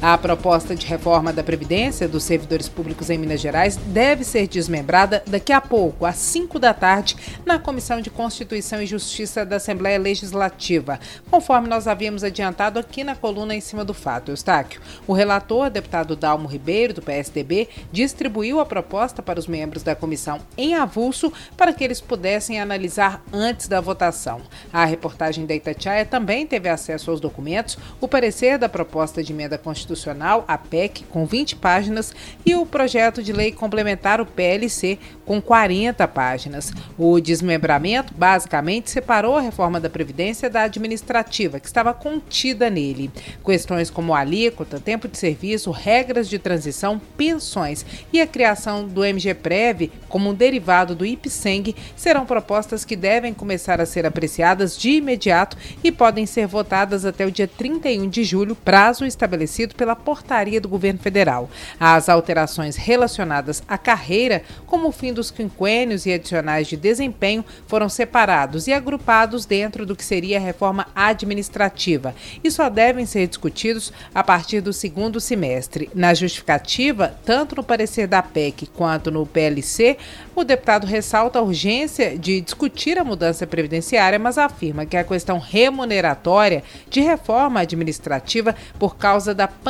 A proposta de reforma da Previdência dos servidores públicos em Minas Gerais deve ser desmembrada daqui a pouco, às 5 da tarde, na Comissão de Constituição e Justiça da Assembleia Legislativa, conforme nós havíamos adiantado aqui na coluna em cima do fato. Eustáquio, o relator, deputado Dalmo Ribeiro, do PSDB, distribuiu a proposta para os membros da comissão em avulso para que eles pudessem analisar antes da votação. A reportagem da Itatiaia também teve acesso aos documentos, o parecer da proposta de emenda constitucional Constitucional, a PEC, com 20 páginas, e o projeto de lei complementar, o PLC, com 40 páginas. O desmembramento, basicamente, separou a reforma da Previdência da administrativa, que estava contida nele. Questões como alíquota, tempo de serviço, regras de transição, pensões e a criação do MGPrev como um derivado do IPSENG serão propostas que devem começar a ser apreciadas de imediato e podem ser votadas até o dia 31 de julho, prazo estabelecido pela portaria do governo federal. As alterações relacionadas à carreira, como o fim dos quinquênios e adicionais de desempenho, foram separados e agrupados dentro do que seria a reforma administrativa e só devem ser discutidos a partir do segundo semestre. Na justificativa, tanto no parecer da PEC quanto no PLC, o deputado ressalta a urgência de discutir a mudança previdenciária, mas afirma que a questão remuneratória de reforma administrativa por causa da pandemia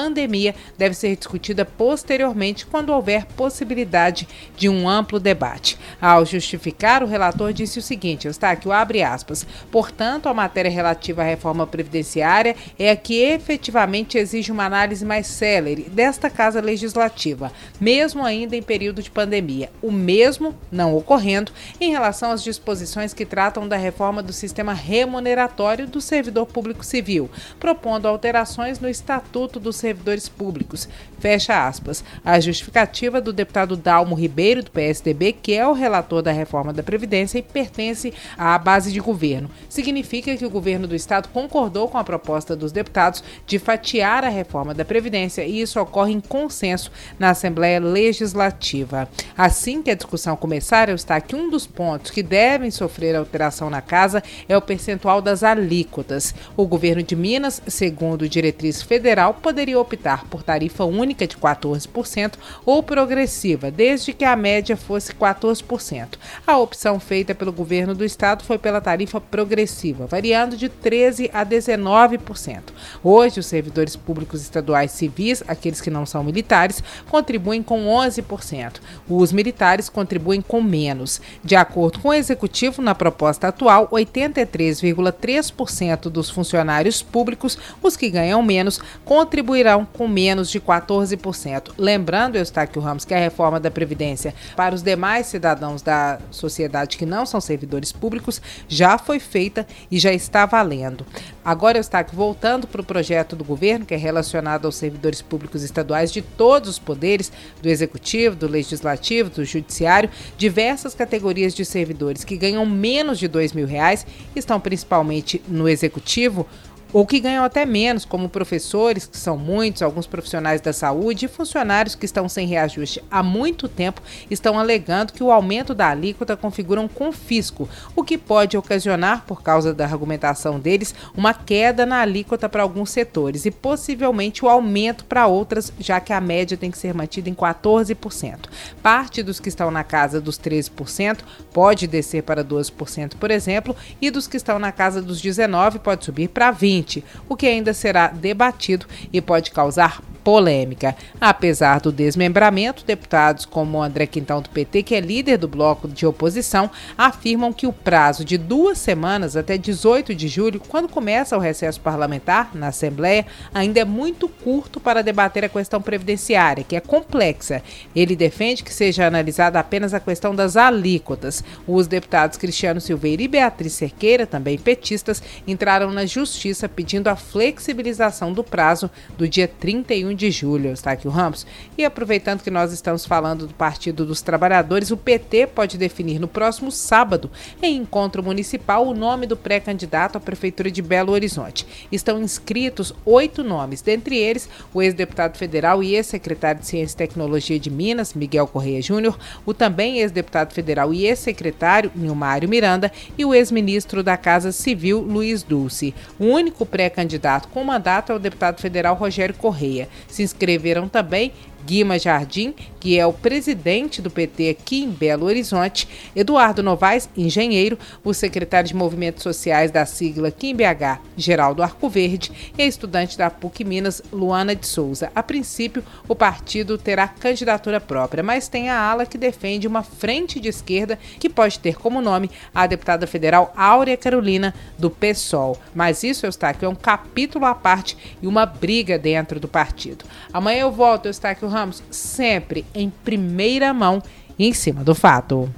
deve ser discutida posteriormente quando houver possibilidade de um amplo debate. Ao justificar, o relator disse o seguinte, Eustáquio, abre aspas, portanto, a matéria relativa à reforma previdenciária é a que efetivamente exige uma análise mais célere desta Casa Legislativa, mesmo ainda em período de pandemia. O mesmo não ocorrendo em relação às disposições que tratam da reforma do sistema remuneratório do servidor público civil, propondo alterações no Estatuto do servidores públicos. Fecha aspas. A justificativa do deputado Dalmo Ribeiro, do PSDB, que é o relator da reforma da Previdência e pertence à base de governo. Significa que o governo do estado concordou com a proposta dos deputados de fatiar a reforma da Previdência e isso ocorre em consenso na Assembleia Legislativa. Assim que a discussão começar, está que um dos pontos que devem sofrer alteração na casa é o percentual das alíquotas. O governo de Minas, segundo diretriz federal, poderia optar por tarifa única de 14% ou progressiva, desde que a média fosse 14%. A opção feita pelo governo do estado foi pela tarifa progressiva, variando de 13% a 19%. Hoje, os servidores públicos estaduais civis, aqueles que não são militares, contribuem com 11%. Os militares contribuem com menos. De acordo com o executivo, na proposta atual, 83,3% dos funcionários públicos, os que ganham menos, contribuem com menos de 14%. Lembrando, Eustáquio Ramos, que a reforma da Previdência para os demais cidadãos da sociedade que não são servidores públicos já foi feita e já está valendo. Agora, Eustáquio, voltando para o projeto do governo, que é relacionado aos servidores públicos estaduais de todos os poderes, do Executivo, do Legislativo, do Judiciário, diversas categorias de servidores que ganham menos de dois mil reais estão principalmente no Executivo ou que ganham até menos, como professores, que são muitos, alguns profissionais da saúde e funcionários que estão sem reajuste há muito tempo, estão alegando que o aumento da alíquota configura um confisco, o que pode ocasionar, por causa da argumentação deles, uma queda na alíquota para alguns setores e possivelmente o aumento para outras, já que a média tem que ser mantida em 14%. Parte dos que estão na casa dos 13% pode descer para 12%, por exemplo, e dos que estão na casa dos 19% pode subir para 20% o que ainda será debatido e pode causar polêmica. Apesar do desmembramento, deputados como André Quintão do PT, que é líder do bloco de oposição, afirmam que o prazo de duas semanas até 18 de julho, quando começa o recesso parlamentar na Assembleia, ainda é muito curto para debater a questão previdenciária, que é complexa. Ele defende que seja analisada apenas a questão das alíquotas. Os deputados Cristiano Silveira e Beatriz Cerqueira, também petistas, entraram na justiça pedindo a flexibilização do prazo do dia 31 31 de julho, está aqui o Ramos. E aproveitando que nós estamos falando do Partido dos Trabalhadores, o PT pode definir no próximo sábado, em encontro municipal, o nome do pré-candidato à Prefeitura de Belo Horizonte. Estão inscritos oito nomes, dentre eles o ex-deputado federal e ex-secretário de Ciência e Tecnologia de Minas, Miguel Correia Júnior, o também ex-deputado federal e ex-secretário, Nilmário Miranda, e o ex-ministro da Casa Civil, Luiz Dulce. O único pré-candidato com mandato é o deputado federal Rogério Correia. Se inscreveram também Guima Jardim, que é o presidente do PT aqui em Belo Horizonte, Eduardo Novaes, engenheiro, o secretário de Movimentos Sociais da sigla QIMBH, Geraldo Arcoverde, e a estudante da PUC Minas, Luana de Souza. A princípio, o partido terá candidatura própria, mas tem a ala que defende uma frente de esquerda que pode ter como nome a deputada federal Áurea Carolina, do PSOL. Mas isso, Eustáquio, é um capítulo à parte e uma briga dentro do partido. Amanhã eu volto, Eustáquio Ramos, sempre em primeira mão em cima do fato.